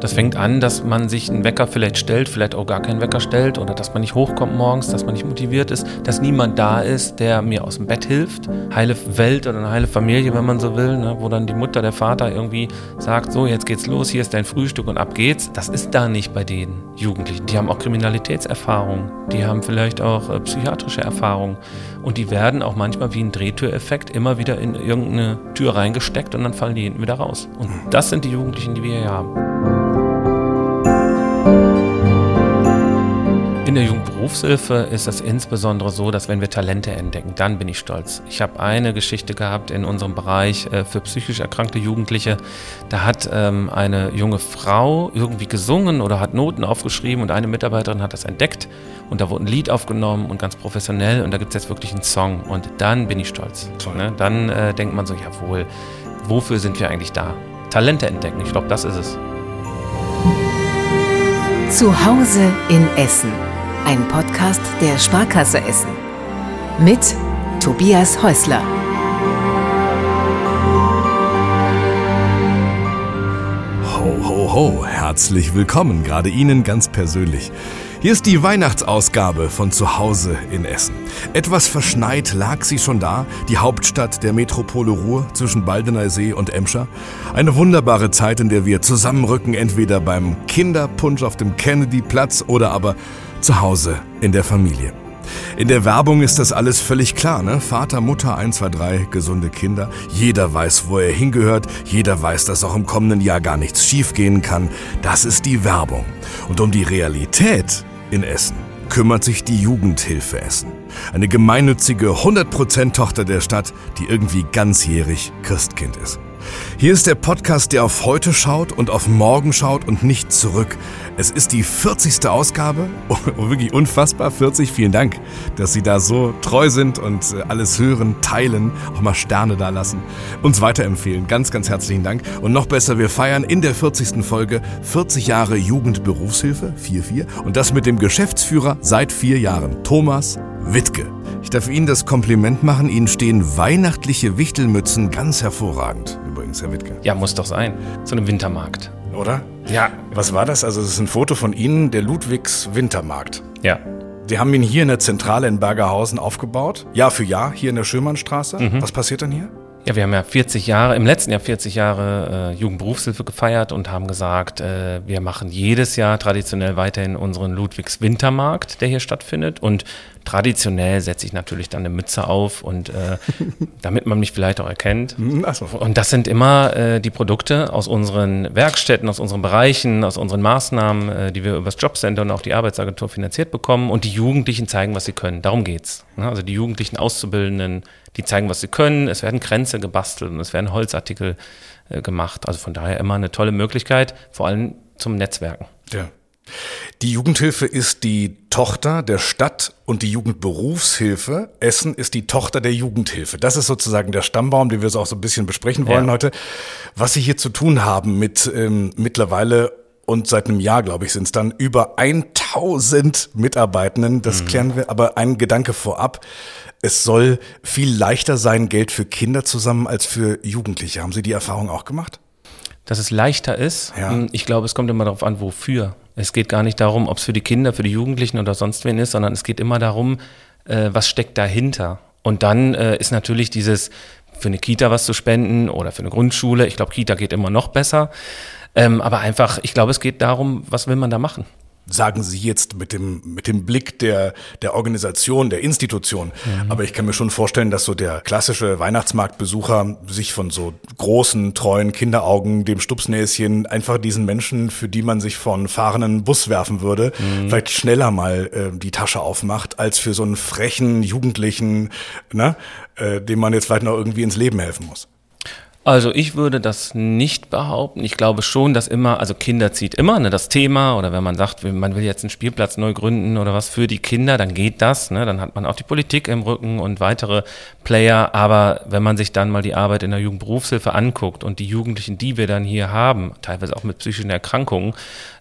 Das fängt an, dass man sich einen Wecker vielleicht stellt, vielleicht auch gar keinen Wecker stellt oder dass man nicht hochkommt morgens, dass man nicht motiviert ist, dass niemand da ist, der mir aus dem Bett hilft. Heile Welt oder eine heile Familie, wenn man so will, ne? wo dann die Mutter, der Vater irgendwie sagt, so jetzt geht's los, hier ist dein Frühstück und ab geht's. Das ist da nicht bei den Jugendlichen. Die haben auch Kriminalitätserfahrung, die haben vielleicht auch äh, psychiatrische Erfahrung und die werden auch manchmal wie ein Drehtüreffekt immer wieder in irgendeine Tür reingesteckt und dann fallen die hinten wieder raus. Und das sind die Jugendlichen, die wir hier haben. In der Jugendberufshilfe ist es insbesondere so, dass wenn wir Talente entdecken, dann bin ich stolz. Ich habe eine Geschichte gehabt in unserem Bereich äh, für psychisch erkrankte Jugendliche. Da hat ähm, eine junge Frau irgendwie gesungen oder hat Noten aufgeschrieben und eine Mitarbeiterin hat das entdeckt und da wurde ein Lied aufgenommen und ganz professionell und da gibt es jetzt wirklich einen Song und dann bin ich stolz. Ne? Dann äh, denkt man so, jawohl, wofür sind wir eigentlich da? Talente entdecken, ich glaube, das ist es. Zu Hause in Essen ein Podcast der Sparkasse Essen. Mit Tobias Häusler. Ho, ho, ho, herzlich willkommen, gerade Ihnen ganz persönlich. Hier ist die Weihnachtsausgabe von Zuhause in Essen. Etwas verschneit lag sie schon da, die Hauptstadt der Metropole Ruhr zwischen Baldener See und Emscher. Eine wunderbare Zeit, in der wir zusammenrücken, entweder beim Kinderpunsch auf dem Kennedy-Platz oder aber zu Hause in der Familie. In der Werbung ist das alles völlig klar, ne? Vater, Mutter, 1, 2, 3, gesunde Kinder. Jeder weiß, wo er hingehört. Jeder weiß, dass auch im kommenden Jahr gar nichts schiefgehen kann. Das ist die Werbung. Und um die Realität in Essen kümmert sich die Jugendhilfe Essen. Eine gemeinnützige 100% Tochter der Stadt, die irgendwie ganzjährig Christkind ist. Hier ist der Podcast, der auf heute schaut und auf morgen schaut und nicht zurück. Es ist die 40. Ausgabe. Oh, wirklich unfassbar. 40. Vielen Dank, dass Sie da so treu sind und äh, alles hören, teilen, auch mal Sterne da lassen, uns weiterempfehlen. Ganz, ganz herzlichen Dank. Und noch besser, wir feiern in der 40. Folge 40 Jahre Jugendberufshilfe, 4-4. Und das mit dem Geschäftsführer seit vier Jahren, Thomas Wittke. Ich darf Ihnen das Kompliment machen. Ihnen stehen weihnachtliche Wichtelmützen ganz hervorragend übrigens, Herr Wittke. Ja, muss doch sein. So einem Wintermarkt. Oder? Ja. Was war das? Also, es ist ein Foto von Ihnen, der Ludwigs Wintermarkt. Ja. Sie haben ihn hier in der Zentrale in Bergerhausen aufgebaut. Jahr für Jahr, hier in der Schürmannstraße. Mhm. Was passiert dann hier? Ja, wir haben ja 40 Jahre, im letzten Jahr 40 Jahre äh, Jugendberufshilfe gefeiert und haben gesagt, äh, wir machen jedes Jahr traditionell weiterhin unseren Ludwigs Wintermarkt, der hier stattfindet. Und traditionell setze ich natürlich dann eine Mütze auf und äh, damit man mich vielleicht auch erkennt. Hm, ach so. Und das sind immer äh, die Produkte aus unseren Werkstätten, aus unseren Bereichen, aus unseren Maßnahmen, äh, die wir über das Jobcenter und auch die Arbeitsagentur finanziert bekommen. Und die Jugendlichen zeigen, was sie können. Darum geht's. Ne? Also die Jugendlichen Auszubildenden, die zeigen, was sie können. Es werden Kränze gebastelt und es werden Holzartikel äh, gemacht. Also von daher immer eine tolle Möglichkeit, vor allem zum Netzwerken. Ja. Die Jugendhilfe ist die Tochter der Stadt und die Jugendberufshilfe Essen ist die Tochter der Jugendhilfe. Das ist sozusagen der Stammbaum, den wir so auch so ein bisschen besprechen wollen ja. heute. Was Sie hier zu tun haben mit ähm, mittlerweile und seit einem Jahr, glaube ich, sind es dann über 1000 Mitarbeitenden. Das mhm. klären wir. Aber ein Gedanke vorab. Es soll viel leichter sein, Geld für Kinder zusammen als für Jugendliche. Haben Sie die Erfahrung auch gemacht? Dass es leichter ist. Ja. Hm, ich glaube, es kommt immer darauf an, wofür. Es geht gar nicht darum, ob es für die Kinder, für die Jugendlichen oder sonst wen ist, sondern es geht immer darum, äh, was steckt dahinter. Und dann äh, ist natürlich dieses, für eine Kita was zu spenden oder für eine Grundschule. Ich glaube, Kita geht immer noch besser. Ähm, aber einfach, ich glaube, es geht darum, was will man da machen sagen Sie jetzt mit dem, mit dem Blick der, der Organisation, der Institution. Mhm. Aber ich kann mir schon vorstellen, dass so der klassische Weihnachtsmarktbesucher sich von so großen, treuen Kinderaugen, dem Stupsnäschen, einfach diesen Menschen, für die man sich von fahrenden Bus werfen würde, mhm. vielleicht schneller mal äh, die Tasche aufmacht, als für so einen frechen Jugendlichen, ne, äh, dem man jetzt vielleicht noch irgendwie ins Leben helfen muss. Also ich würde das nicht behaupten. Ich glaube schon, dass immer, also Kinder zieht immer ne, das Thema oder wenn man sagt, man will jetzt einen Spielplatz neu gründen oder was für die Kinder, dann geht das. Ne, dann hat man auch die Politik im Rücken und weitere Player. Aber wenn man sich dann mal die Arbeit in der Jugendberufshilfe anguckt und die Jugendlichen, die wir dann hier haben, teilweise auch mit psychischen Erkrankungen,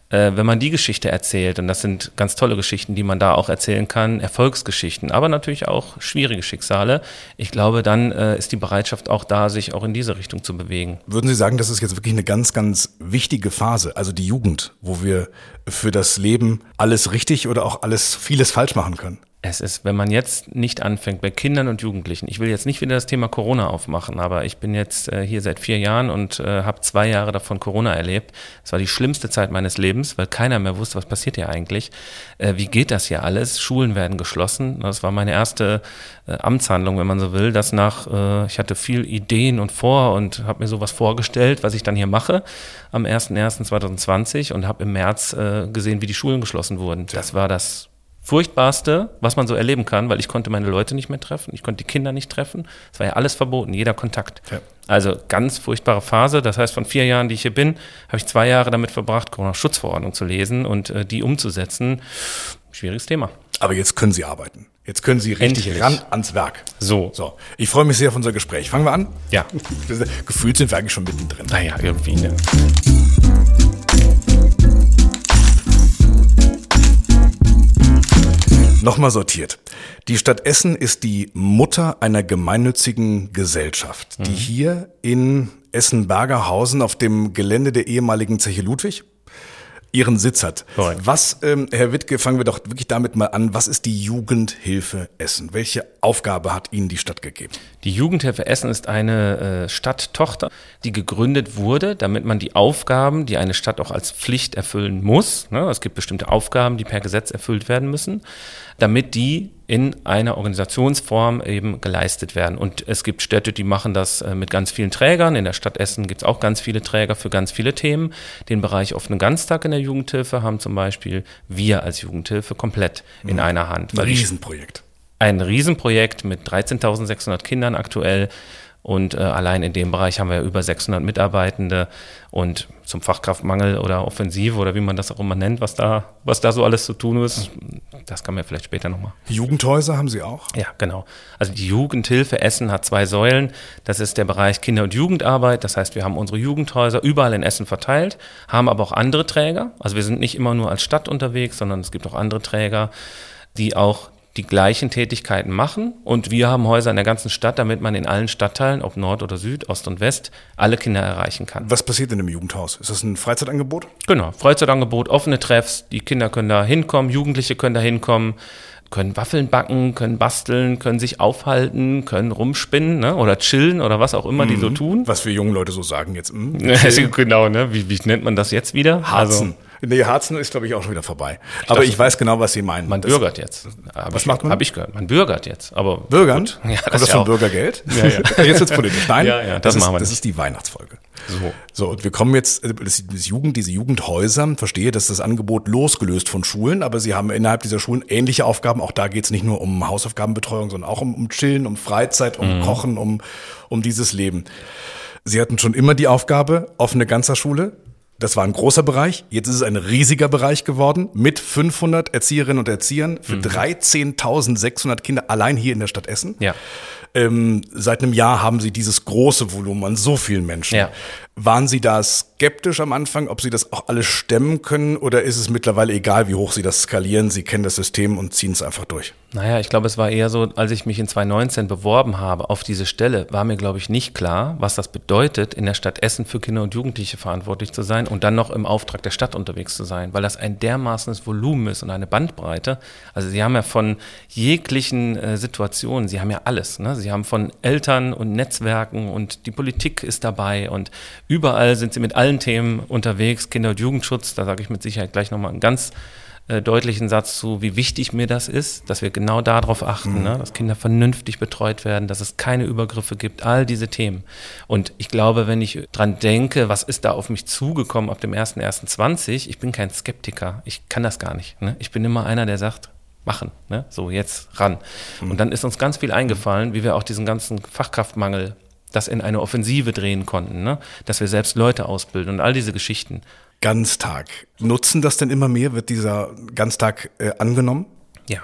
äh, wenn man die Geschichte erzählt, und das sind ganz tolle Geschichten, die man da auch erzählen kann, Erfolgsgeschichten, aber natürlich auch schwierige Schicksale, ich glaube, dann äh, ist die Bereitschaft auch da, sich auch in diese Richtung zu bewegen. Würden Sie sagen, das ist jetzt wirklich eine ganz, ganz wichtige Phase, also die Jugend, wo wir für das Leben alles richtig oder auch alles vieles falsch machen können? Es ist, wenn man jetzt nicht anfängt bei Kindern und Jugendlichen, ich will jetzt nicht wieder das Thema Corona aufmachen, aber ich bin jetzt äh, hier seit vier Jahren und äh, habe zwei Jahre davon Corona erlebt. Es war die schlimmste Zeit meines Lebens, weil keiner mehr wusste, was passiert hier eigentlich. Äh, wie geht das hier alles? Schulen werden geschlossen. Das war meine erste äh, Amtshandlung, wenn man so will. Das nach, äh, ich hatte viel Ideen und vor und habe mir sowas vorgestellt, was ich dann hier mache am 01.01.2020 und habe im März äh, gesehen, wie die Schulen geschlossen wurden. Das war das Furchtbarste, was man so erleben kann, weil ich konnte meine Leute nicht mehr treffen, ich konnte die Kinder nicht treffen. Es war ja alles verboten, jeder Kontakt. Ja. Also ganz furchtbare Phase. Das heißt, von vier Jahren, die ich hier bin, habe ich zwei Jahre damit verbracht, Corona-Schutzverordnung zu lesen und äh, die umzusetzen. Schwieriges Thema. Aber jetzt können Sie arbeiten. Jetzt können Sie richtig Endlich. ran ans Werk. So. So. Ich freue mich sehr auf unser Gespräch. Fangen wir an? Ja. Gefühlt sind wir eigentlich schon mittendrin. Naja, irgendwie, ne? Nochmal sortiert. Die Stadt Essen ist die Mutter einer gemeinnützigen Gesellschaft, die mhm. hier in Essen-Bergerhausen auf dem Gelände der ehemaligen Zeche Ludwig ihren Sitz hat. Correct. Was, ähm, Herr Wittke, fangen wir doch wirklich damit mal an. Was ist die Jugendhilfe Essen? Welche Aufgabe hat Ihnen die Stadt gegeben? Die Jugendhilfe Essen ist eine äh, Stadttochter, die gegründet wurde, damit man die Aufgaben, die eine Stadt auch als Pflicht erfüllen muss, ne, es gibt bestimmte Aufgaben, die per Gesetz erfüllt werden müssen, damit die in einer Organisationsform eben geleistet werden. Und es gibt Städte, die machen das äh, mit ganz vielen Trägern. In der Stadt Essen gibt es auch ganz viele Träger für ganz viele Themen. Den Bereich offenen Ganztag in der Jugendhilfe haben zum Beispiel wir als Jugendhilfe komplett in mhm. einer Hand. Ein Riesenprojekt. Ein Riesenprojekt mit 13.600 Kindern aktuell und äh, allein in dem Bereich haben wir über 600 Mitarbeitende und zum Fachkraftmangel oder Offensive oder wie man das auch immer nennt, was da, was da so alles zu tun ist, das kann man vielleicht später nochmal. Jugendhäuser haben Sie auch? Ja, genau. Also die Jugendhilfe Essen hat zwei Säulen. Das ist der Bereich Kinder- und Jugendarbeit. Das heißt, wir haben unsere Jugendhäuser überall in Essen verteilt, haben aber auch andere Träger. Also wir sind nicht immer nur als Stadt unterwegs, sondern es gibt auch andere Träger, die auch die gleichen Tätigkeiten machen. Und wir haben Häuser in der ganzen Stadt, damit man in allen Stadtteilen, ob Nord oder Süd, Ost und West, alle Kinder erreichen kann. Was passiert in einem Jugendhaus? Ist das ein Freizeitangebot? Genau, Freizeitangebot, offene Treffs. Die Kinder können da hinkommen, Jugendliche können da hinkommen können Waffeln backen, können basteln, können sich aufhalten, können rumspinnen ne? oder chillen oder was auch immer mhm. die so mhm. tun. Was wir jungen Leute so sagen jetzt. Mh, genau, ne? Wie, wie nennt man das jetzt wieder? Harzen. Also, Nee, Harzen ist, glaube ich, auch schon wieder vorbei. Ich aber ich weiß genau, was Sie meinen. Man das, bürgert jetzt. Hab was ich, macht man? Habe ich gehört. Man bürgert jetzt. Aber Bürgern? Gut. Ja, Kommt das, das von Bürgergeld? Ja, ja. jetzt wird's politisch. Nein, ja, ja, das, das, machen wir ist, das ist die Weihnachtsfolge. So. So, und wir kommen jetzt, äh, das, das Jugend, diese Jugendhäuser, verstehe, dass das Angebot losgelöst von Schulen, aber sie haben innerhalb dieser Schulen ähnliche Aufgaben. Auch da geht es nicht nur um Hausaufgabenbetreuung, sondern auch um, um Chillen, um Freizeit, um mhm. Kochen, um, um dieses Leben. Sie hatten schon immer die Aufgabe, offene Ganzerschule. Das war ein großer Bereich. Jetzt ist es ein riesiger Bereich geworden mit 500 Erzieherinnen und Erziehern für mhm. 13.600 Kinder allein hier in der Stadt Essen. Ja. Ähm, seit einem Jahr haben sie dieses große Volumen an so vielen Menschen. Ja. Waren Sie da skeptisch am Anfang, ob Sie das auch alles stemmen können oder ist es mittlerweile egal, wie hoch Sie das skalieren? Sie kennen das System und ziehen es einfach durch? Naja, ich glaube, es war eher so, als ich mich in 2019 beworben habe auf diese Stelle, war mir, glaube ich, nicht klar, was das bedeutet, in der Stadt Essen für Kinder und Jugendliche verantwortlich zu sein und dann noch im Auftrag der Stadt unterwegs zu sein, weil das ein dermaßenes Volumen ist und eine Bandbreite. Also Sie haben ja von jeglichen äh, Situationen, Sie haben ja alles. Ne? Sie haben von Eltern und Netzwerken und die Politik ist dabei und Überall sind sie mit allen Themen unterwegs, Kinder- und Jugendschutz, da sage ich mit Sicherheit gleich nochmal einen ganz äh, deutlichen Satz zu, wie wichtig mir das ist, dass wir genau darauf achten, mhm. ne, dass Kinder vernünftig betreut werden, dass es keine Übergriffe gibt, all diese Themen. Und ich glaube, wenn ich dran denke, was ist da auf mich zugekommen ab dem 1.1.20, ich bin kein Skeptiker, ich kann das gar nicht. Ne? Ich bin immer einer, der sagt, machen, ne? so jetzt ran. Mhm. Und dann ist uns ganz viel eingefallen, wie wir auch diesen ganzen Fachkraftmangel das in eine Offensive drehen konnten, ne? dass wir selbst Leute ausbilden und all diese Geschichten. Ganztag. Nutzen das denn immer mehr? Wird dieser Ganztag äh, angenommen? Ja.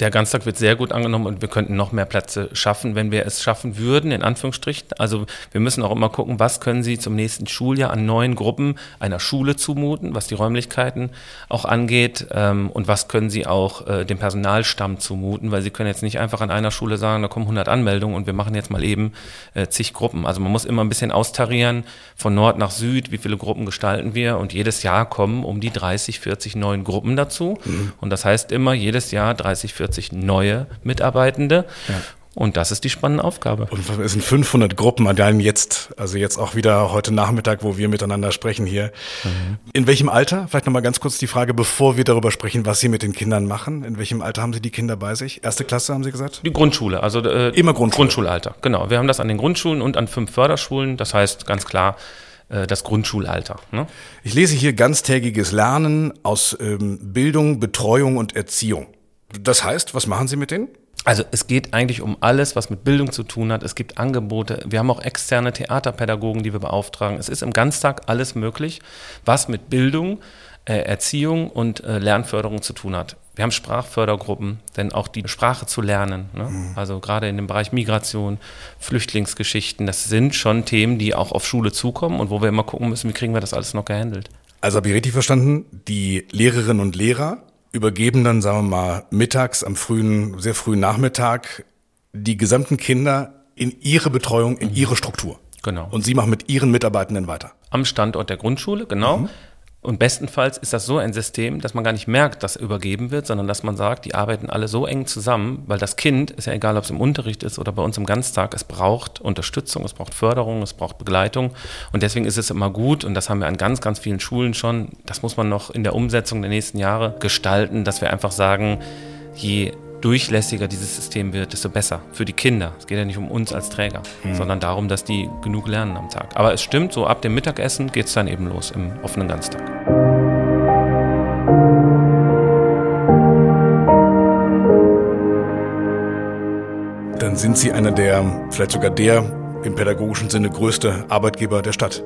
Der Ganztag wird sehr gut angenommen und wir könnten noch mehr Plätze schaffen, wenn wir es schaffen würden, in Anführungsstrichen. Also wir müssen auch immer gucken, was können Sie zum nächsten Schuljahr an neuen Gruppen einer Schule zumuten, was die Räumlichkeiten auch angeht ähm, und was können Sie auch äh, dem Personalstamm zumuten, weil Sie können jetzt nicht einfach an einer Schule sagen, da kommen 100 Anmeldungen und wir machen jetzt mal eben äh, zig Gruppen. Also man muss immer ein bisschen austarieren von Nord nach Süd, wie viele Gruppen gestalten wir und jedes Jahr kommen um die 30, 40 neuen Gruppen dazu mhm. und das heißt immer jedes Jahr 30, 40 40 neue Mitarbeitende. Ja. Und das ist die spannende Aufgabe. Und es sind 500 Gruppen an deinem jetzt, also jetzt auch wieder heute Nachmittag, wo wir miteinander sprechen hier. Mhm. In welchem Alter? Vielleicht nochmal ganz kurz die Frage, bevor wir darüber sprechen, was Sie mit den Kindern machen. In welchem Alter haben Sie die Kinder bei sich? Erste Klasse, haben Sie gesagt? Die Grundschule, also äh, immer Grundschule. Grundschulalter. Genau. Wir haben das an den Grundschulen und an fünf Förderschulen. Das heißt ganz klar, äh, das Grundschulalter. Ne? Ich lese hier ganztägiges Lernen aus ähm, Bildung, Betreuung und Erziehung. Das heißt, was machen Sie mit denen? Also es geht eigentlich um alles, was mit Bildung zu tun hat. Es gibt Angebote. Wir haben auch externe Theaterpädagogen, die wir beauftragen. Es ist im Ganztag alles möglich, was mit Bildung, äh, Erziehung und äh, Lernförderung zu tun hat. Wir haben Sprachfördergruppen, denn auch die Sprache zu lernen, ne? mhm. also gerade in dem Bereich Migration, Flüchtlingsgeschichten, das sind schon Themen, die auch auf Schule zukommen und wo wir immer gucken müssen, wie kriegen wir das alles noch gehandelt. Also habe ich richtig verstanden, die Lehrerinnen und Lehrer übergeben dann, sagen wir mal, mittags, am frühen, sehr frühen Nachmittag die gesamten Kinder in ihre Betreuung, in mhm. ihre Struktur. Genau. Und Sie machen mit Ihren Mitarbeitenden weiter. Am Standort der Grundschule, genau. Mhm. Und bestenfalls ist das so ein System, dass man gar nicht merkt, dass übergeben wird, sondern dass man sagt, die arbeiten alle so eng zusammen, weil das Kind, ist ja egal, ob es im Unterricht ist oder bei uns im Ganztag, es braucht Unterstützung, es braucht Förderung, es braucht Begleitung. Und deswegen ist es immer gut, und das haben wir an ganz, ganz vielen Schulen schon, das muss man noch in der Umsetzung der nächsten Jahre gestalten, dass wir einfach sagen, je durchlässiger dieses System wird, desto besser für die Kinder. Es geht ja nicht um uns als Träger, mhm. sondern darum, dass die genug lernen am Tag. Aber es stimmt, so ab dem Mittagessen geht es dann eben los im offenen Ganztag. Dann sind Sie einer der, vielleicht sogar der im pädagogischen Sinne größte Arbeitgeber der Stadt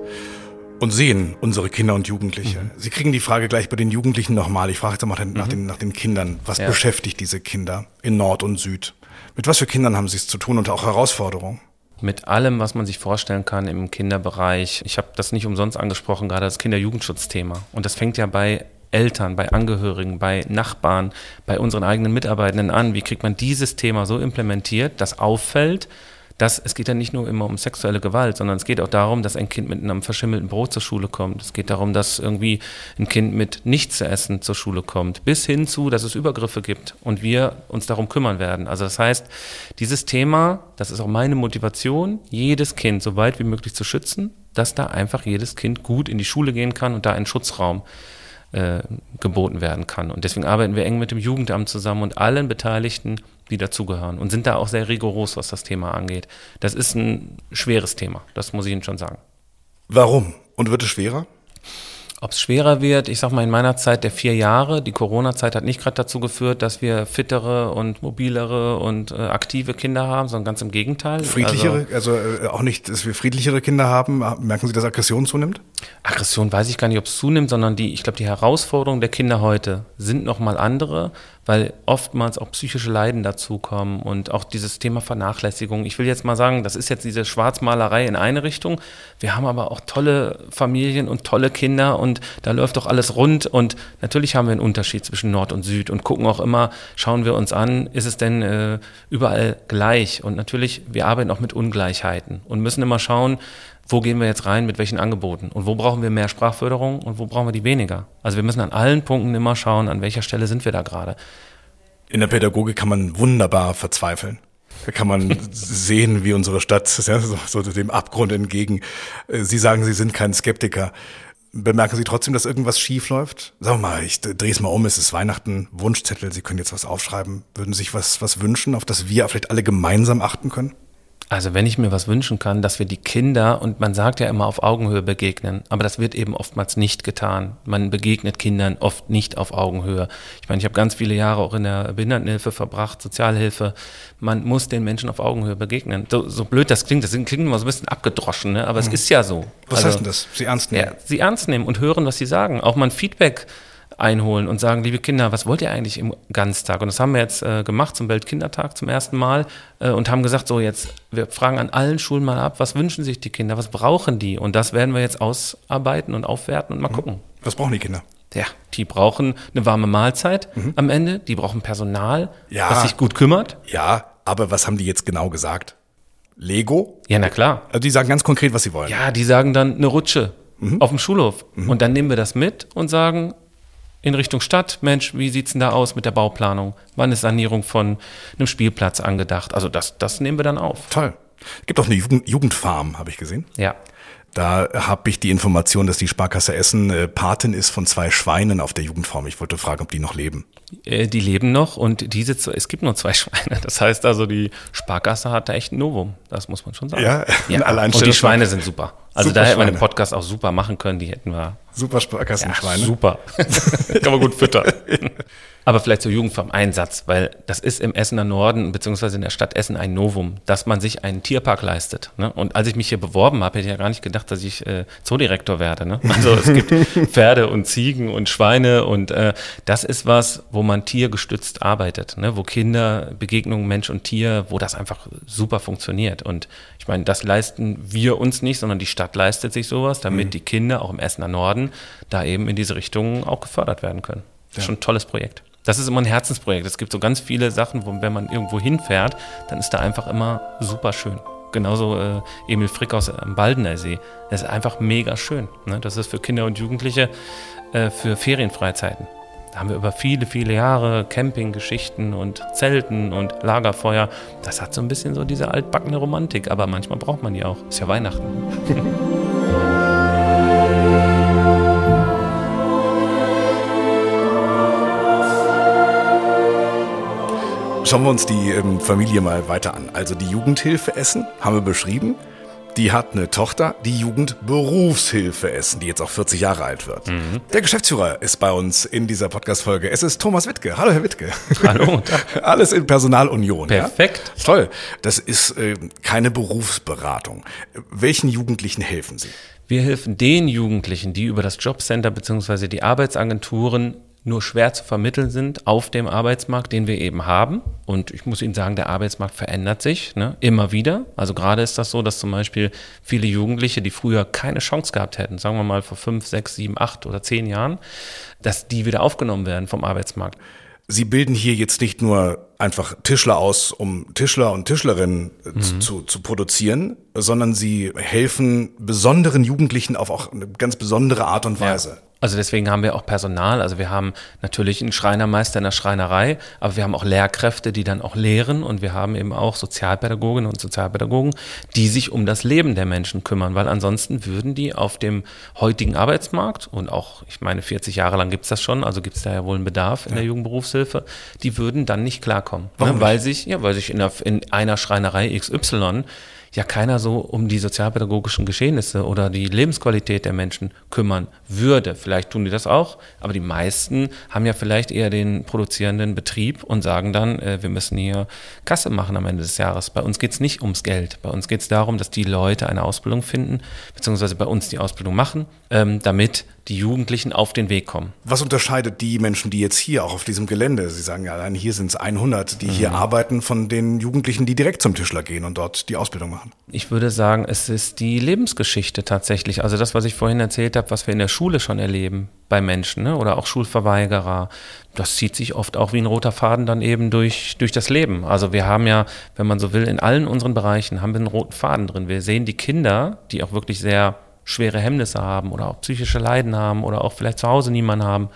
und sehen unsere Kinder und Jugendliche. Mhm. Sie kriegen die Frage gleich bei den Jugendlichen nochmal. Ich frage jetzt mal nach den, mhm. nach den Kindern. Was ja. beschäftigt diese Kinder in Nord und Süd? Mit was für Kindern haben sie es zu tun und auch Herausforderungen? Mit allem, was man sich vorstellen kann im Kinderbereich. Ich habe das nicht umsonst angesprochen, gerade das Kinder-Jugendschutzthema. Und das fängt ja bei Eltern, bei Angehörigen, bei Nachbarn, bei unseren eigenen Mitarbeitenden an. Wie kriegt man dieses Thema so implementiert, das auffällt, dass es geht ja nicht nur immer um sexuelle Gewalt, sondern es geht auch darum, dass ein Kind mit einem verschimmelten Brot zur Schule kommt. Es geht darum, dass irgendwie ein Kind mit nichts zu essen zur Schule kommt, bis hin zu, dass es Übergriffe gibt und wir uns darum kümmern werden. Also das heißt, dieses Thema, das ist auch meine Motivation, jedes Kind so weit wie möglich zu schützen, dass da einfach jedes Kind gut in die Schule gehen kann und da einen Schutzraum äh, geboten werden kann. Und deswegen arbeiten wir eng mit dem Jugendamt zusammen und allen Beteiligten die dazugehören und sind da auch sehr rigoros, was das Thema angeht. Das ist ein schweres Thema, das muss ich Ihnen schon sagen. Warum? Und wird es schwerer? Ob es schwerer wird, ich sag mal, in meiner Zeit der vier Jahre, die Corona-Zeit hat nicht gerade dazu geführt, dass wir fittere und mobilere und äh, aktive Kinder haben, sondern ganz im Gegenteil. Friedlichere, also, also äh, auch nicht, dass wir friedlichere Kinder haben. Merken Sie, dass Aggression zunimmt? Aggression weiß ich gar nicht, ob es zunimmt, sondern die, ich glaube, die Herausforderungen der Kinder heute sind nochmal andere, weil oftmals auch psychische Leiden dazukommen und auch dieses Thema Vernachlässigung. Ich will jetzt mal sagen, das ist jetzt diese Schwarzmalerei in eine Richtung. Wir haben aber auch tolle Familien und tolle Kinder und da läuft doch alles rund und natürlich haben wir einen Unterschied zwischen Nord und Süd und gucken auch immer, schauen wir uns an, ist es denn äh, überall gleich? Und natürlich, wir arbeiten auch mit Ungleichheiten und müssen immer schauen, wo gehen wir jetzt rein, mit welchen Angeboten und wo brauchen wir mehr Sprachförderung und wo brauchen wir die weniger. Also wir müssen an allen Punkten immer schauen, an welcher Stelle sind wir da gerade. In der Pädagogik kann man wunderbar verzweifeln. Da kann man sehen, wie unsere Stadt ja, so, so dem Abgrund entgegen. Äh, Sie sagen, Sie sind kein Skeptiker. Bemerken Sie trotzdem, dass irgendwas schief läuft? Sagen wir mal, ich drehe es mal um, es ist Weihnachten, Wunschzettel, Sie können jetzt was aufschreiben. Würden Sie sich was, was wünschen, auf das wir vielleicht alle gemeinsam achten können? Also wenn ich mir was wünschen kann, dass wir die Kinder, und man sagt ja immer auf Augenhöhe begegnen, aber das wird eben oftmals nicht getan. Man begegnet Kindern oft nicht auf Augenhöhe. Ich meine, ich habe ganz viele Jahre auch in der Behindertenhilfe verbracht, Sozialhilfe. Man muss den Menschen auf Augenhöhe begegnen. So, so blöd das klingt, das klingt immer so ein bisschen abgedroschen, ne? aber mhm. es ist ja so. Was also, heißt denn das? Sie ernst nehmen? Ja, sie ernst nehmen und hören, was sie sagen. Auch mal ein Feedback einholen und sagen, liebe Kinder, was wollt ihr eigentlich im Ganztag? Und das haben wir jetzt äh, gemacht zum Weltkindertag zum ersten Mal äh, und haben gesagt, so jetzt, wir fragen an allen Schulen mal ab, was wünschen sich die Kinder, was brauchen die? Und das werden wir jetzt ausarbeiten und aufwerten und mal mhm. gucken. Was brauchen die Kinder? Ja, die brauchen eine warme Mahlzeit mhm. am Ende, die brauchen Personal, ja, das sich gut kümmert. Ja, aber was haben die jetzt genau gesagt? Lego? Ja, na klar. Also die sagen ganz konkret, was sie wollen. Ja, die sagen dann eine Rutsche mhm. auf dem Schulhof. Mhm. Und dann nehmen wir das mit und sagen in Richtung Stadt, Mensch, wie sieht's denn da aus mit der Bauplanung? Wann ist Sanierung von einem Spielplatz angedacht? Also das, das nehmen wir dann auf. Toll. Gibt auch eine Jugend Jugendfarm, habe ich gesehen. Ja. Da habe ich die Information, dass die Sparkasse Essen äh, Patin ist von zwei Schweinen auf der Jugendform. Ich wollte fragen, ob die noch leben. Äh, die leben noch und diese, es gibt nur zwei Schweine. Das heißt also, die Sparkasse hat da echt ein Novum. Das muss man schon sagen. Ja, ja. allein Und die Schweine sind super. Also super da hätte man den Podcast auch super machen können. Die hätten wir. Super Sparkassenschweine. Ja, super. Kann man gut füttern. Aber vielleicht zur Jugendform ein Satz, weil das ist im Essener Norden beziehungsweise in der Stadt Essen ein Novum, dass man sich einen Tierpark leistet. Ne? Und als ich mich hier beworben habe, hätte ich ja gar nicht gedacht, dass ich äh, Zoodirektor werde. Ne? Also es gibt Pferde und Ziegen und Schweine und äh, das ist was, wo man tiergestützt arbeitet, ne? wo Kinder, Begegnungen Mensch und Tier, wo das einfach super funktioniert. Und ich meine, das leisten wir uns nicht, sondern die Stadt leistet sich sowas, damit mhm. die Kinder auch im Essener Norden da eben in diese Richtung auch gefördert werden können. Das ist ja. schon ein tolles Projekt. Das ist immer ein Herzensprojekt. Es gibt so ganz viele Sachen, wo, wenn man irgendwo hinfährt, dann ist da einfach immer super schön. Genauso äh, Emil Frick aus am Baldener See. Das ist einfach mega schön. Ne? Das ist für Kinder und Jugendliche äh, für Ferienfreizeiten. Da haben wir über viele, viele Jahre Campinggeschichten und Zelten und Lagerfeuer. Das hat so ein bisschen so diese altbackene Romantik, aber manchmal braucht man die auch. Ist ja Weihnachten. Schauen wir uns die ähm, Familie mal weiter an. Also die Jugendhilfe Essen haben wir beschrieben. Die hat eine Tochter, die Jugendberufshilfe Essen, die jetzt auch 40 Jahre alt wird. Mhm. Der Geschäftsführer ist bei uns in dieser Podcast-Folge. Es ist Thomas Wittke. Hallo, Herr Wittke. Hallo. Alles in Personalunion. Perfekt. Ja? Toll. Das ist äh, keine Berufsberatung. Welchen Jugendlichen helfen Sie? Wir helfen den Jugendlichen, die über das Jobcenter bzw. die Arbeitsagenturen nur schwer zu vermitteln sind auf dem Arbeitsmarkt, den wir eben haben. Und ich muss Ihnen sagen, der Arbeitsmarkt verändert sich ne, immer wieder. Also gerade ist das so, dass zum Beispiel viele Jugendliche, die früher keine Chance gehabt hätten, sagen wir mal vor fünf, sechs, sieben, acht oder zehn Jahren, dass die wieder aufgenommen werden vom Arbeitsmarkt. Sie bilden hier jetzt nicht nur einfach Tischler aus, um Tischler und Tischlerinnen äh, mhm. zu, zu produzieren, sondern sie helfen besonderen Jugendlichen auf auch eine ganz besondere Art und Weise. Ja. Also deswegen haben wir auch Personal. Also wir haben natürlich einen Schreinermeister in der Schreinerei, aber wir haben auch Lehrkräfte, die dann auch lehren und wir haben eben auch Sozialpädagoginnen und Sozialpädagogen, die sich um das Leben der Menschen kümmern, weil ansonsten würden die auf dem heutigen Arbeitsmarkt und auch, ich meine, 40 Jahre lang gibt's das schon, also gibt's da ja wohl einen Bedarf in ja. der Jugendberufshilfe, die würden dann nicht klarkommen. Warum ne? Weil sich, ja, weil sich in, der, in einer Schreinerei XY ja keiner so um die sozialpädagogischen Geschehnisse oder die Lebensqualität der Menschen kümmern würde. Vielleicht tun die das auch, aber die meisten haben ja vielleicht eher den produzierenden Betrieb und sagen dann, äh, wir müssen hier Kasse machen am Ende des Jahres. Bei uns geht es nicht ums Geld. Bei uns geht es darum, dass die Leute eine Ausbildung finden, beziehungsweise bei uns die Ausbildung machen, ähm, damit die Jugendlichen auf den Weg kommen. Was unterscheidet die Menschen, die jetzt hier auch auf diesem Gelände, Sie sagen ja allein hier sind es 100, die mhm. hier arbeiten, von den Jugendlichen, die direkt zum Tischler gehen und dort die Ausbildung machen? Ich würde sagen, es ist die Lebensgeschichte tatsächlich. Also das, was ich vorhin erzählt habe, was wir in der Schule schon erleben bei Menschen ne? oder auch Schulverweigerer, das zieht sich oft auch wie ein roter Faden dann eben durch, durch das Leben. Also wir haben ja, wenn man so will, in allen unseren Bereichen haben wir einen roten Faden drin. Wir sehen die Kinder, die auch wirklich sehr schwere Hemmnisse haben oder auch psychische Leiden haben oder auch vielleicht zu Hause niemanden haben,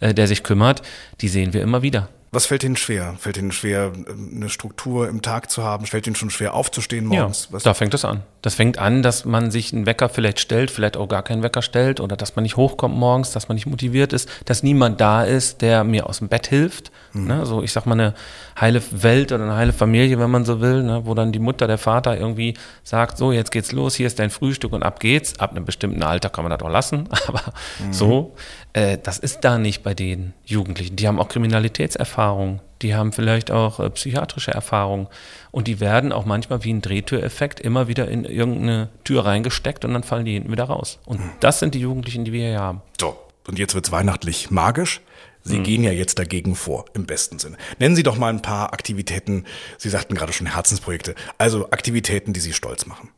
äh, der sich kümmert, die sehen wir immer wieder. Was fällt Ihnen schwer? Fällt Ihnen schwer, eine Struktur im Tag zu haben? Fällt Ihnen schon schwer aufzustehen morgens? Ja, da fängt es an. Das fängt an, dass man sich einen Wecker vielleicht stellt, vielleicht auch gar keinen Wecker stellt oder dass man nicht hochkommt morgens, dass man nicht motiviert ist, dass niemand da ist, der mir aus dem Bett hilft. Mhm. Ne? So, ich sag mal, eine heile Welt oder eine heile Familie, wenn man so will, ne? wo dann die Mutter, der Vater irgendwie sagt, so, jetzt geht's los, hier ist dein Frühstück und ab geht's. Ab einem bestimmten Alter kann man das auch lassen, aber mhm. so, äh, das ist da nicht bei den Jugendlichen. Die haben auch Kriminalitätserfahrung, die haben vielleicht auch äh, psychiatrische Erfahrung und die werden auch manchmal wie ein Drehtüreffekt immer wieder in irgendeine Tür reingesteckt und dann fallen die hinten wieder raus. Und mhm. das sind die Jugendlichen, die wir hier haben. So, und jetzt wird's weihnachtlich magisch. Sie mhm. gehen ja jetzt dagegen vor, im besten Sinne. Nennen Sie doch mal ein paar Aktivitäten. Sie sagten gerade schon Herzensprojekte. Also Aktivitäten, die Sie stolz machen.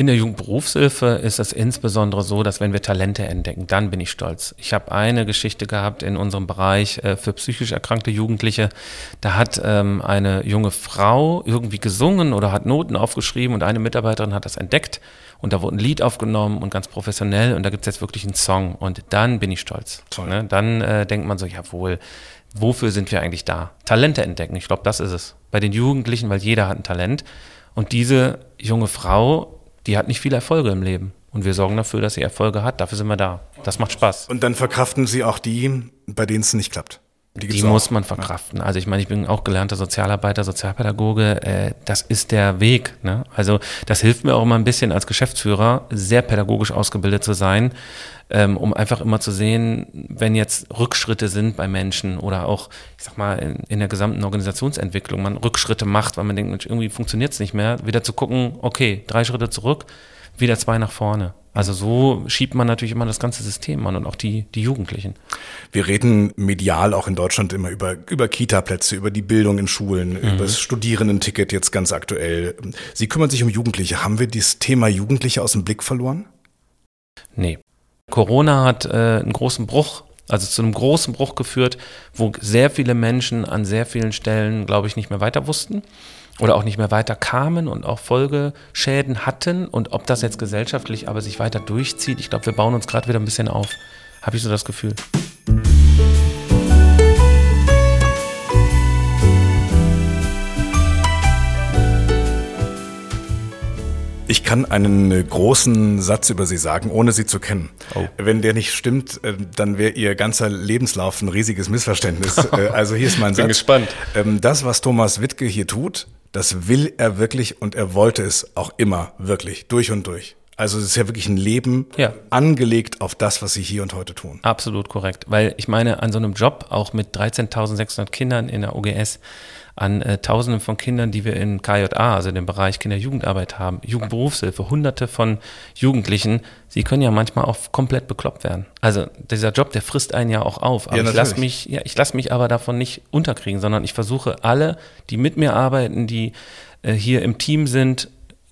In der Jugendberufshilfe ist es insbesondere so, dass wenn wir Talente entdecken, dann bin ich stolz. Ich habe eine Geschichte gehabt in unserem Bereich äh, für psychisch erkrankte Jugendliche. Da hat ähm, eine junge Frau irgendwie gesungen oder hat Noten aufgeschrieben und eine Mitarbeiterin hat das entdeckt und da wurde ein Lied aufgenommen und ganz professionell und da gibt es jetzt wirklich einen Song und dann bin ich stolz. Ne? Dann äh, denkt man so, jawohl, wofür sind wir eigentlich da? Talente entdecken, ich glaube, das ist es. Bei den Jugendlichen, weil jeder hat ein Talent und diese junge Frau die hat nicht viele Erfolge im Leben. Und wir sorgen dafür, dass sie Erfolge hat. Dafür sind wir da. Das macht Spaß. Und dann verkraften Sie auch die, bei denen es nicht klappt. Die, die muss man verkraften. Also ich meine, ich bin auch gelernter Sozialarbeiter, Sozialpädagoge. Äh, das ist der Weg. Ne? Also das hilft mir auch immer ein bisschen als Geschäftsführer, sehr pädagogisch ausgebildet zu sein, ähm, um einfach immer zu sehen, wenn jetzt Rückschritte sind bei Menschen oder auch, ich sag mal, in, in der gesamten Organisationsentwicklung man Rückschritte macht, weil man denkt, Mensch, irgendwie funktioniert es nicht mehr, wieder zu gucken, okay, drei Schritte zurück, wieder zwei nach vorne. Also so schiebt man natürlich immer das ganze System an und auch die, die Jugendlichen. Wir reden medial auch in Deutschland immer über, über Kita-Plätze, über die Bildung in Schulen, mhm. über das Studierendenticket jetzt ganz aktuell. Sie kümmern sich um Jugendliche. Haben wir dieses Thema Jugendliche aus dem Blick verloren? Nee. Corona hat äh, einen großen Bruch also zu einem großen Bruch geführt, wo sehr viele Menschen an sehr vielen Stellen, glaube ich, nicht mehr weiter wussten oder auch nicht mehr weiter kamen und auch Folgeschäden hatten und ob das jetzt gesellschaftlich aber sich weiter durchzieht, ich glaube, wir bauen uns gerade wieder ein bisschen auf, habe ich so das Gefühl. Ich kann einen äh, großen Satz über Sie sagen, ohne Sie zu kennen. Oh. Wenn der nicht stimmt, äh, dann wäre Ihr ganzer Lebenslauf ein riesiges Missverständnis. Äh, also hier ist mein Satz. Bin gespannt. Ähm, das, was Thomas Wittke hier tut, das will er wirklich und er wollte es auch immer wirklich, durch und durch. Also es ist ja wirklich ein Leben ja. angelegt auf das, was Sie hier und heute tun. Absolut korrekt. Weil ich meine, an so einem Job, auch mit 13.600 Kindern in der OGS, an äh, Tausenden von Kindern, die wir in KJA, also dem Bereich Kinder-Jugendarbeit haben, Jugendberufshilfe, Hunderte von Jugendlichen, sie können ja manchmal auch komplett bekloppt werden. Also dieser Job, der frisst einen ja auch auf. Aber ja, ich lasse mich, ja, ich lasse mich aber davon nicht unterkriegen, sondern ich versuche alle, die mit mir arbeiten, die äh, hier im Team sind,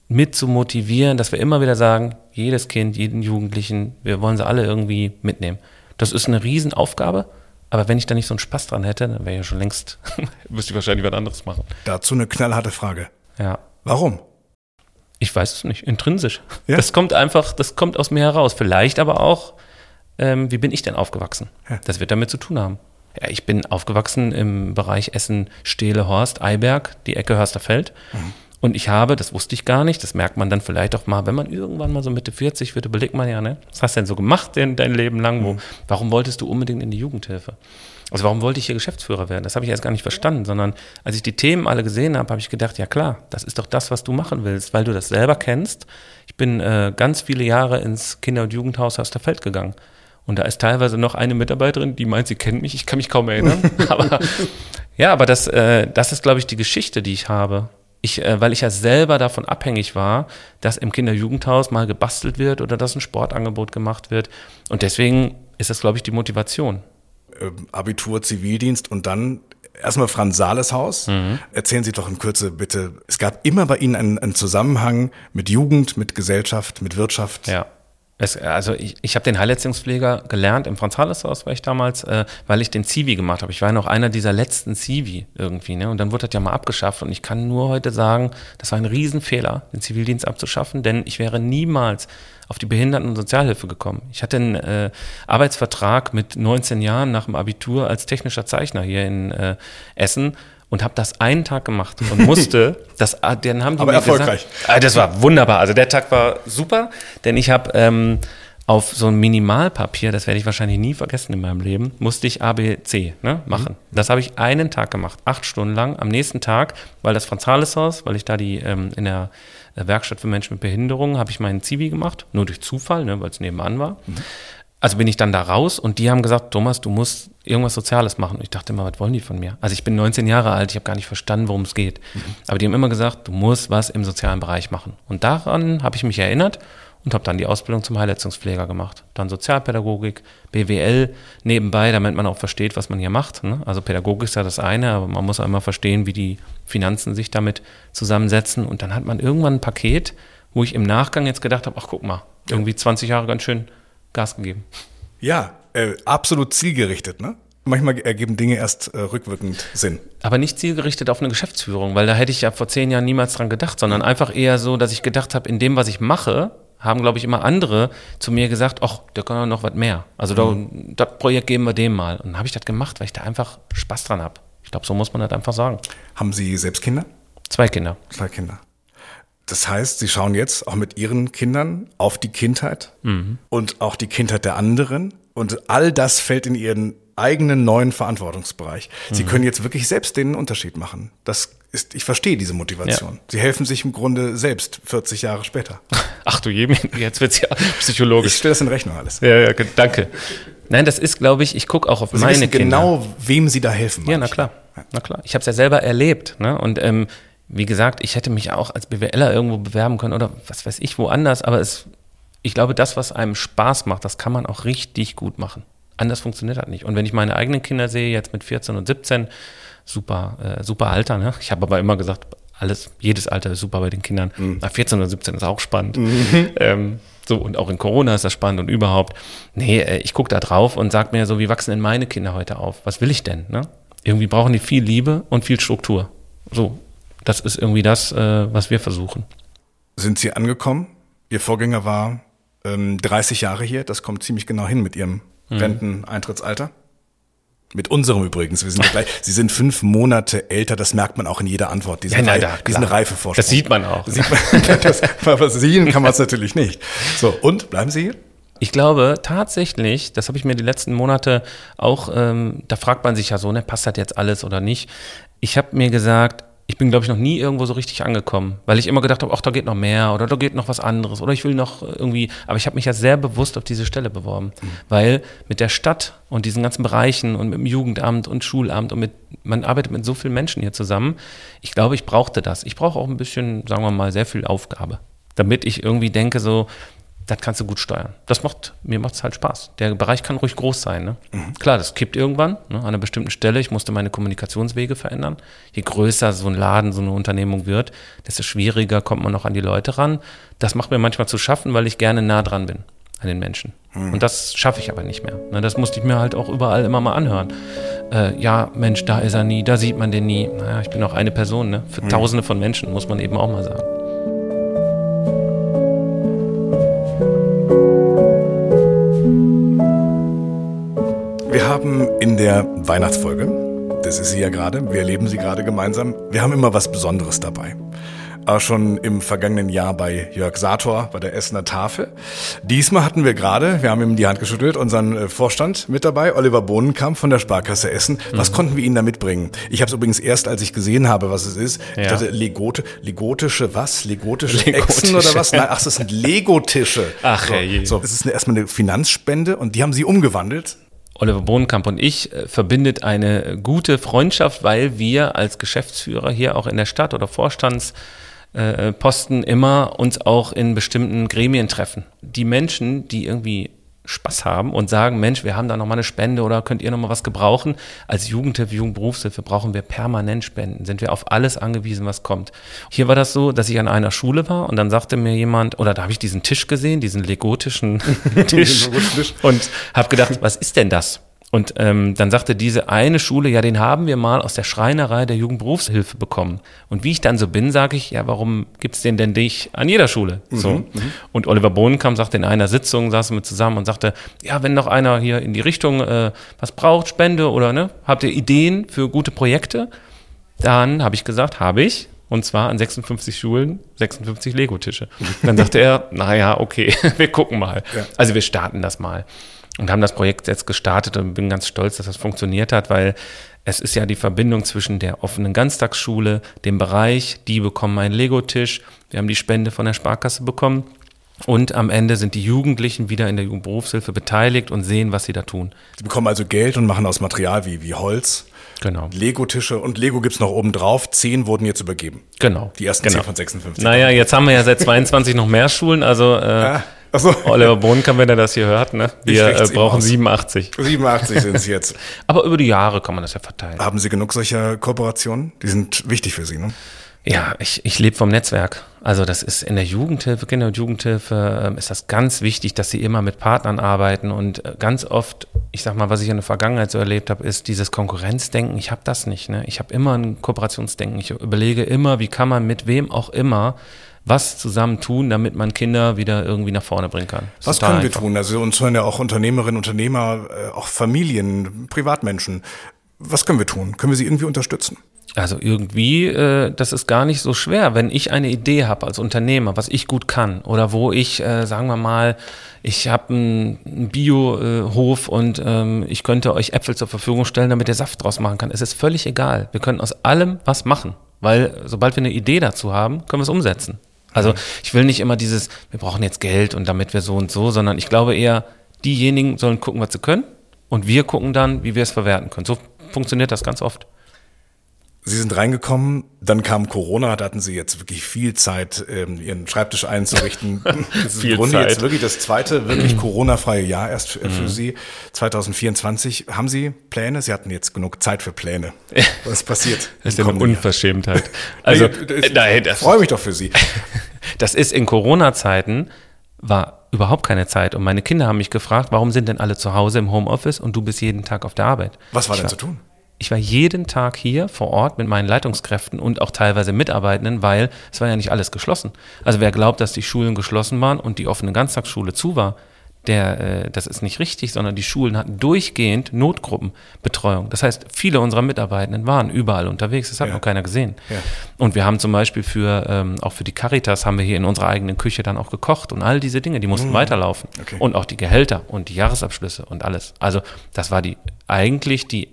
mit zu motivieren, dass wir immer wieder sagen, jedes Kind, jeden Jugendlichen, wir wollen sie alle irgendwie mitnehmen. Das ist eine Riesenaufgabe. Aber wenn ich da nicht so einen Spaß dran hätte, dann wäre ich ja schon längst, müsste ich wahrscheinlich was anderes machen. Dazu eine knallharte Frage. Ja. Warum? Ich weiß es nicht, intrinsisch. Ja? Das kommt einfach, das kommt aus mir heraus. Vielleicht aber auch, ähm, wie bin ich denn aufgewachsen? Ja. Das wird damit zu tun haben. Ja, ich bin aufgewachsen im Bereich Essen, Stehle, Horst, Eiberg, die Ecke Hörsterfeld. Mhm. Und ich habe, das wusste ich gar nicht, das merkt man dann vielleicht auch mal, wenn man irgendwann mal so Mitte 40 wird, überlegt man ja, ne, was hast du denn so gemacht in dein Leben lang? Wo, mhm. warum wolltest du unbedingt in die Jugendhilfe? Also warum wollte ich hier Geschäftsführer werden? Das habe ich erst gar nicht verstanden, sondern als ich die Themen alle gesehen habe, habe ich gedacht, ja klar, das ist doch das, was du machen willst, weil du das selber kennst. Ich bin äh, ganz viele Jahre ins Kinder- und Jugendhaus Hasterfeld gegangen. Und da ist teilweise noch eine Mitarbeiterin, die meint, sie kennt mich. Ich kann mich kaum erinnern. aber ja, aber das, äh, das ist, glaube ich, die Geschichte, die ich habe ich, äh, weil ich ja selber davon abhängig war, dass im Kinderjugendhaus mal gebastelt wird oder dass ein Sportangebot gemacht wird. Und deswegen ist das, glaube ich, die Motivation. Ähm, Abitur, Zivildienst und dann erstmal Franz Sales Haus. Mhm. Erzählen Sie doch in Kürze bitte. Es gab immer bei Ihnen einen, einen Zusammenhang mit Jugend, mit Gesellschaft, mit Wirtschaft. Ja. Es, also ich, ich habe den Heilleistungspfleger gelernt im Franz-Hales-Haus, war ich damals, äh, weil ich den Zivi gemacht habe. Ich war ja noch einer dieser letzten Zivi irgendwie, ne? Und dann wurde das ja mal abgeschafft. Und ich kann nur heute sagen, das war ein Riesenfehler, den Zivildienst abzuschaffen, denn ich wäre niemals auf die Behinderten- und Sozialhilfe gekommen. Ich hatte einen äh, Arbeitsvertrag mit 19 Jahren nach dem Abitur als technischer Zeichner hier in äh, Essen und habe das einen Tag gemacht und musste, das, ah, dann haben die Aber mir erfolgreich. Gesagt, ah, das war wunderbar. Also der Tag war super, denn ich habe ähm, auf so ein Minimalpapier, das werde ich wahrscheinlich nie vergessen in meinem Leben, musste ich ABC ne, machen. Mhm. Das habe ich einen Tag gemacht, acht Stunden lang. Am nächsten Tag, weil das Franz Hales Haus, weil ich da die ähm, in der Werkstatt für Menschen mit Behinderungen, habe ich meinen Zivi gemacht, nur durch Zufall, ne, weil es nebenan war. Mhm. Also bin ich dann da raus und die haben gesagt, Thomas, du musst irgendwas Soziales machen. Und ich dachte immer, was wollen die von mir? Also ich bin 19 Jahre alt, ich habe gar nicht verstanden, worum es geht. Mhm. Aber die haben immer gesagt, du musst was im sozialen Bereich machen. Und daran habe ich mich erinnert und habe dann die Ausbildung zum Heilleistungspfleger gemacht. Dann Sozialpädagogik, BWL nebenbei, damit man auch versteht, was man hier macht. Ne? Also Pädagogik ist ja das eine, aber man muss auch immer verstehen, wie die Finanzen sich damit zusammensetzen. Und dann hat man irgendwann ein Paket, wo ich im Nachgang jetzt gedacht habe, ach guck mal, irgendwie 20 Jahre ganz schön Gas gegeben. Ja, äh, absolut zielgerichtet, ne? Manchmal ergeben Dinge erst äh, rückwirkend Sinn. Aber nicht zielgerichtet auf eine Geschäftsführung, weil da hätte ich ja vor zehn Jahren niemals dran gedacht, sondern einfach eher so, dass ich gedacht habe, in dem, was ich mache, haben, glaube ich, immer andere zu mir gesagt, ach, der kann doch noch was mehr. Also mhm. da, das Projekt geben wir dem mal. Und dann habe ich das gemacht, weil ich da einfach Spaß dran habe. Ich glaube, so muss man das einfach sagen. Haben Sie selbst Kinder? Zwei Kinder. Zwei Kinder. Das heißt, Sie schauen jetzt auch mit Ihren Kindern auf die Kindheit mhm. und auch die Kindheit der anderen. Und all das fällt in Ihren eigenen neuen Verantwortungsbereich. Sie mhm. können jetzt wirklich selbst den Unterschied machen. Das ist, ich verstehe diese Motivation. Ja. Sie helfen sich im Grunde selbst 40 Jahre später. Ach du je, jetzt wird's ja psychologisch. Ich stelle das in Rechnung alles. Ja, ja, danke. Nein, das ist, glaube ich, ich gucke auch auf Sie meine wissen Kinder. genau, wem Sie da helfen. Ja, na klar, na klar. Ich habe es ja selber erlebt. Ne? Und ähm, wie gesagt, ich hätte mich auch als BWLer irgendwo bewerben können oder was weiß ich, woanders. Aber es, ich glaube, das, was einem Spaß macht, das kann man auch richtig gut machen. Anders funktioniert das nicht. Und wenn ich meine eigenen Kinder sehe, jetzt mit 14 und 17, super, äh, super Alter. Ne? Ich habe aber immer gesagt, alles, jedes Alter ist super bei den Kindern. Mhm. 14 oder 17 ist auch spannend. Mhm. Ähm, so, und auch in Corona ist das spannend und überhaupt. Nee, äh, ich gucke da drauf und sage mir so, wie wachsen denn meine Kinder heute auf? Was will ich denn? Ne? Irgendwie brauchen die viel Liebe und viel Struktur. So, das ist irgendwie das, äh, was wir versuchen. Sind Sie angekommen? Ihr Vorgänger war ähm, 30 Jahre hier. Das kommt ziemlich genau hin mit Ihrem mhm. Renteneintrittsalter. Mit unserem übrigens. Wir sind ja gleich, Sie sind fünf Monate älter, das merkt man auch in jeder Antwort. Diese, ja, da, diesen Reifevorsprung. Das sieht man auch. Das sieht man, das, aber sehen kann man es natürlich nicht. So, und bleiben Sie hier? Ich glaube tatsächlich, das habe ich mir die letzten Monate auch, ähm, da fragt man sich ja so, ne, passt das jetzt alles oder nicht? Ich habe mir gesagt, ich bin, glaube ich, noch nie irgendwo so richtig angekommen, weil ich immer gedacht habe, ach, da geht noch mehr oder da geht noch was anderes oder ich will noch irgendwie, aber ich habe mich ja sehr bewusst auf diese Stelle beworben, mhm. weil mit der Stadt und diesen ganzen Bereichen und mit dem Jugendamt und Schulamt und mit, man arbeitet mit so vielen Menschen hier zusammen, ich glaube, ich brauchte das. Ich brauche auch ein bisschen, sagen wir mal, sehr viel Aufgabe, damit ich irgendwie denke so, das kannst du gut steuern. Das macht, mir macht es halt Spaß. Der Bereich kann ruhig groß sein. Ne? Mhm. Klar, das kippt irgendwann ne, an einer bestimmten Stelle. Ich musste meine Kommunikationswege verändern. Je größer so ein Laden, so eine Unternehmung wird, desto schwieriger kommt man noch an die Leute ran. Das macht mir manchmal zu schaffen, weil ich gerne nah dran bin an den Menschen. Mhm. Und das schaffe ich aber nicht mehr. Ne, das musste ich mir halt auch überall immer mal anhören. Äh, ja, Mensch, da ist er nie, da sieht man den nie. Naja, ich bin auch eine Person. Ne? Für mhm. Tausende von Menschen muss man eben auch mal sagen. Wir haben in der Weihnachtsfolge, das ist sie ja gerade, wir erleben sie gerade gemeinsam, wir haben immer was Besonderes dabei. Auch schon im vergangenen Jahr bei Jörg Sator bei der Essener Tafel. Diesmal hatten wir gerade, wir haben ihm die Hand geschüttelt, unseren äh, Vorstand mit dabei, Oliver Bohnenkamp von der Sparkasse Essen. Was mhm. konnten wir Ihnen da mitbringen? Ich habe es übrigens erst, als ich gesehen habe, was es ist, ja. ich dachte, Legote, legotische was? Legotische, legotische Echsen oder was? Nein, ach, das sind Legotische. Ach, so, hey. so, das ist erstmal eine Finanzspende und die haben Sie umgewandelt Oliver Bohnenkamp und ich äh, verbindet eine gute Freundschaft, weil wir als Geschäftsführer hier auch in der Stadt oder Vorstandsposten äh, immer uns auch in bestimmten Gremien treffen. Die Menschen, die irgendwie Spaß haben und sagen, Mensch, wir haben da noch mal eine Spende oder könnt ihr noch mal was gebrauchen? Als Jugendhilfe, Jugendberufshilfe brauchen wir permanent Spenden, sind wir auf alles angewiesen, was kommt. Hier war das so, dass ich an einer Schule war und dann sagte mir jemand, oder da habe ich diesen Tisch gesehen, diesen legotischen Tisch und habe gedacht, was ist denn das? Und ähm, dann sagte diese eine Schule, ja, den haben wir mal aus der Schreinerei der Jugendberufshilfe bekommen. Und wie ich dann so bin, sage ich, ja, warum gibt's den denn dich an jeder Schule? Mhm, so. Mhm. Und Oliver Bohnenkamp sagte in einer Sitzung, saßen wir zusammen und sagte, ja, wenn noch einer hier in die Richtung äh, was braucht, Spende oder ne, habt ihr Ideen für gute Projekte? Dann habe ich gesagt, habe ich. Und zwar an 56 Schulen 56 Lego-Tische. Dann sagte er, naja, okay, wir gucken mal. Ja. Also wir starten das mal und haben das Projekt jetzt gestartet und bin ganz stolz, dass das funktioniert hat, weil es ist ja die Verbindung zwischen der offenen Ganztagsschule, dem Bereich, die bekommen einen Lego-Tisch, wir haben die Spende von der Sparkasse bekommen und am Ende sind die Jugendlichen wieder in der Jugendberufshilfe beteiligt und sehen, was sie da tun. Sie bekommen also Geld und machen aus Material wie, wie Holz. Genau. Lego-Tische und Lego gibt's noch oben drauf. Zehn wurden jetzt übergeben. Genau. Die ersten genau. zehn von 56. Naja, jetzt haben wir ja seit 22 noch mehr Schulen. Also äh, ah. So. Oliver Bohnenkamp, wenn er das hier hört, ne? wir äh, brauchen 87. 87 sind es jetzt. Aber über die Jahre kann man das ja verteilen. Haben Sie genug solcher Kooperationen? Die sind wichtig für Sie, ne? Ja, ich, ich lebe vom Netzwerk. Also das ist in der Jugendhilfe, Kinder- und Jugendhilfe, äh, ist das ganz wichtig, dass sie immer mit Partnern arbeiten. Und äh, ganz oft, ich sag mal, was ich in der Vergangenheit so erlebt habe, ist dieses Konkurrenzdenken. Ich habe das nicht. Ne? Ich habe immer ein Kooperationsdenken. Ich überlege immer, wie kann man mit wem auch immer was zusammen tun, damit man Kinder wieder irgendwie nach vorne bringen kann. Was können wir tun? Also uns hören ja auch Unternehmerinnen, Unternehmer, äh, auch Familien, Privatmenschen. Was können wir tun? Können wir sie irgendwie unterstützen? Also irgendwie, äh, das ist gar nicht so schwer. Wenn ich eine Idee habe als Unternehmer, was ich gut kann oder wo ich, äh, sagen wir mal, ich habe einen Biohof und ähm, ich könnte euch Äpfel zur Verfügung stellen, damit ihr Saft draus machen kann. Es ist völlig egal. Wir können aus allem was machen, weil sobald wir eine Idee dazu haben, können wir es umsetzen. Also ich will nicht immer dieses, wir brauchen jetzt Geld und damit wir so und so, sondern ich glaube eher, diejenigen sollen gucken, was sie können und wir gucken dann, wie wir es verwerten können. So funktioniert das ganz oft. Sie sind reingekommen, dann kam Corona, da hatten Sie jetzt wirklich viel Zeit, ähm, Ihren Schreibtisch einzurichten. Das ist im Grunde Zeit. jetzt wirklich das zweite wirklich Corona-freie Jahr erst für, für, mhm. Sie. 2024. Haben Sie Pläne? Sie hatten jetzt genug Zeit für Pläne. Was passiert? Das ist eine Unverschämtheit. Also, äh, nein, das freue mich doch für Sie. Das ist in Corona-Zeiten war überhaupt keine Zeit. Und meine Kinder haben mich gefragt, warum sind denn alle zu Hause im Homeoffice und du bist jeden Tag auf der Arbeit? Was war ich denn war, zu tun? Ich war jeden Tag hier vor Ort mit meinen Leitungskräften und auch teilweise Mitarbeitenden, weil es war ja nicht alles geschlossen. Also wer glaubt, dass die Schulen geschlossen waren und die offene Ganztagsschule zu war, der, äh, das ist nicht richtig, sondern die Schulen hatten durchgehend Notgruppenbetreuung. Das heißt, viele unserer Mitarbeitenden waren überall unterwegs. Das hat ja. noch keiner gesehen. Ja. Und wir haben zum Beispiel für, ähm, auch für die Caritas haben wir hier in unserer eigenen Küche dann auch gekocht und all diese Dinge, die mussten mhm. weiterlaufen. Okay. Und auch die Gehälter und die Jahresabschlüsse und alles. Also das war die eigentlich die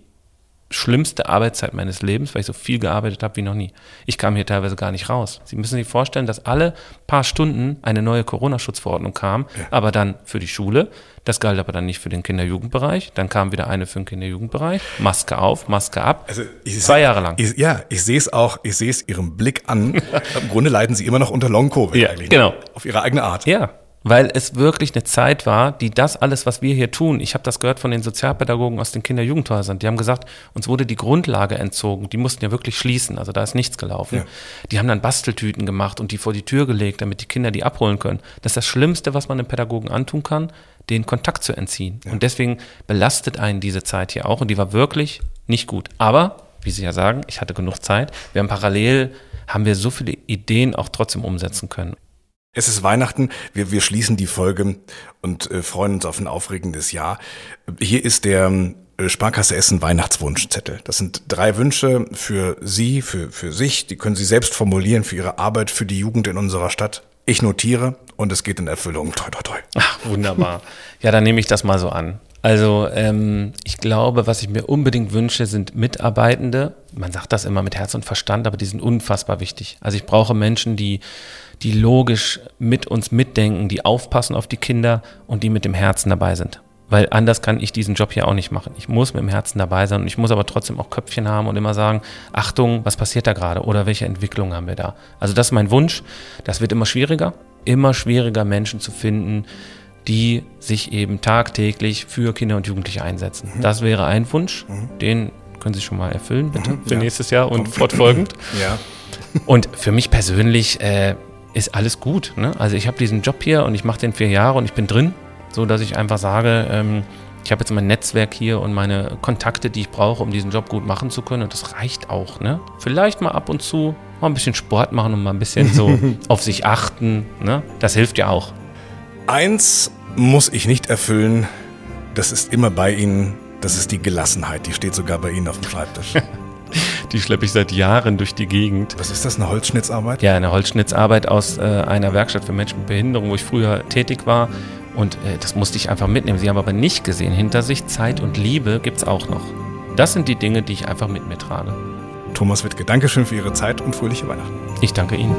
schlimmste Arbeitszeit meines Lebens, weil ich so viel gearbeitet habe wie noch nie. Ich kam hier teilweise gar nicht raus. Sie müssen sich vorstellen, dass alle paar Stunden eine neue Corona-Schutzverordnung kam, ja. aber dann für die Schule. Das galt aber dann nicht für den Kinder-Jugendbereich. Dann kam wieder eine für den Kinder-Jugendbereich. Maske auf, Maske ab. Also ich, Zwei Jahre lang. Ich, ja, ich sehe es auch, ich sehe es Ihrem Blick an. Im Grunde leiden Sie immer noch unter Long-Covid ja, eigentlich. Genau. Auf Ihre eigene Art. Ja, weil es wirklich eine Zeit war, die das alles, was wir hier tun, ich habe das gehört von den Sozialpädagogen aus den Kinder-Jugendhäusern, die haben gesagt, uns wurde die Grundlage entzogen, die mussten ja wirklich schließen, also da ist nichts gelaufen. Ja. Die haben dann Basteltüten gemacht und die vor die Tür gelegt, damit die Kinder die abholen können. Das ist das Schlimmste, was man einem Pädagogen antun kann, den Kontakt zu entziehen. Ja. Und deswegen belastet einen diese Zeit hier auch und die war wirklich nicht gut. Aber, wie Sie ja sagen, ich hatte genug Zeit. Wir haben parallel haben wir so viele Ideen auch trotzdem umsetzen können. Es ist Weihnachten, wir, wir schließen die Folge und äh, freuen uns auf ein aufregendes Jahr. Hier ist der äh, Sparkasse Essen Weihnachtswunschzettel. Das sind drei Wünsche für Sie, für, für sich. Die können Sie selbst formulieren für Ihre Arbeit, für die Jugend in unserer Stadt. Ich notiere und es geht in Erfüllung. Toi, toi, toi. Ach, wunderbar. ja, dann nehme ich das mal so an. Also ähm, ich glaube, was ich mir unbedingt wünsche, sind Mitarbeitende. Man sagt das immer mit Herz und Verstand, aber die sind unfassbar wichtig. Also ich brauche Menschen, die die logisch mit uns mitdenken, die aufpassen auf die Kinder und die mit dem Herzen dabei sind. Weil anders kann ich diesen Job hier auch nicht machen. Ich muss mit dem Herzen dabei sein und ich muss aber trotzdem auch Köpfchen haben und immer sagen, Achtung, was passiert da gerade oder welche Entwicklung haben wir da. Also das ist mein Wunsch. Das wird immer schwieriger, immer schwieriger Menschen zu finden, die sich eben tagtäglich für Kinder und Jugendliche einsetzen. Mhm. Das wäre ein Wunsch, mhm. den können Sie schon mal erfüllen, bitte, mhm, für ja. nächstes Jahr und fortfolgend. Ja. und für mich persönlich äh, ist alles gut. Ne? Also ich habe diesen Job hier und ich mache den vier Jahre und ich bin drin, so dass ich einfach sage, ähm, ich habe jetzt mein Netzwerk hier und meine Kontakte, die ich brauche, um diesen Job gut machen zu können. Und das reicht auch. Ne? Vielleicht mal ab und zu mal ein bisschen Sport machen und mal ein bisschen so auf sich achten. Ne? Das hilft ja auch. Eins muss ich nicht erfüllen. Das ist immer bei Ihnen. Das ist die Gelassenheit. Die steht sogar bei Ihnen auf dem Schreibtisch. Die schleppe ich seit Jahren durch die Gegend. Was ist das, eine Holzschnitzarbeit? Ja, eine Holzschnitzarbeit aus äh, einer Werkstatt für Menschen mit Behinderung, wo ich früher tätig war. Und äh, das musste ich einfach mitnehmen. Sie haben aber nicht gesehen, hinter sich Zeit und Liebe gibt es auch noch. Das sind die Dinge, die ich einfach mit mir trage. Thomas Wittke, Dankeschön für Ihre Zeit und fröhliche Weihnachten. Ich danke Ihnen.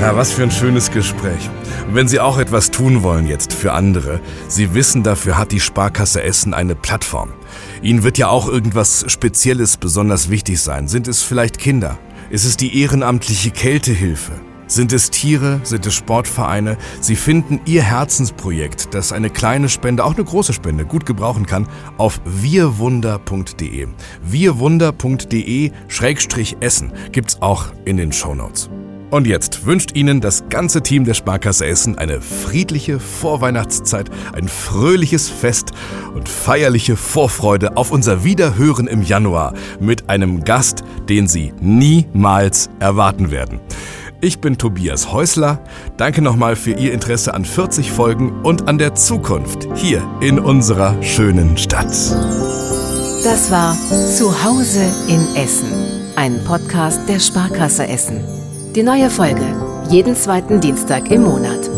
Ja, was für ein schönes Gespräch. Wenn Sie auch etwas tun wollen jetzt für andere, Sie wissen, dafür hat die Sparkasse Essen eine Plattform. Ihnen wird ja auch irgendwas Spezielles besonders wichtig sein. Sind es vielleicht Kinder? Ist es die ehrenamtliche Kältehilfe? Sind es Tiere? Sind es Sportvereine? Sie finden Ihr Herzensprojekt, das eine kleine Spende, auch eine große Spende, gut gebrauchen kann, auf wirwunder.de. wirwunder.de-essen gibt's auch in den Shownotes. Und jetzt wünscht Ihnen das ganze Team der Sparkasse Essen eine friedliche Vorweihnachtszeit, ein fröhliches Fest und feierliche Vorfreude auf unser Wiederhören im Januar mit einem Gast, den Sie niemals erwarten werden. Ich bin Tobias Häusler. Danke nochmal für Ihr Interesse an 40 Folgen und an der Zukunft hier in unserer schönen Stadt. Das war Zuhause in Essen, ein Podcast der Sparkasse Essen. Die neue Folge, jeden zweiten Dienstag im Monat.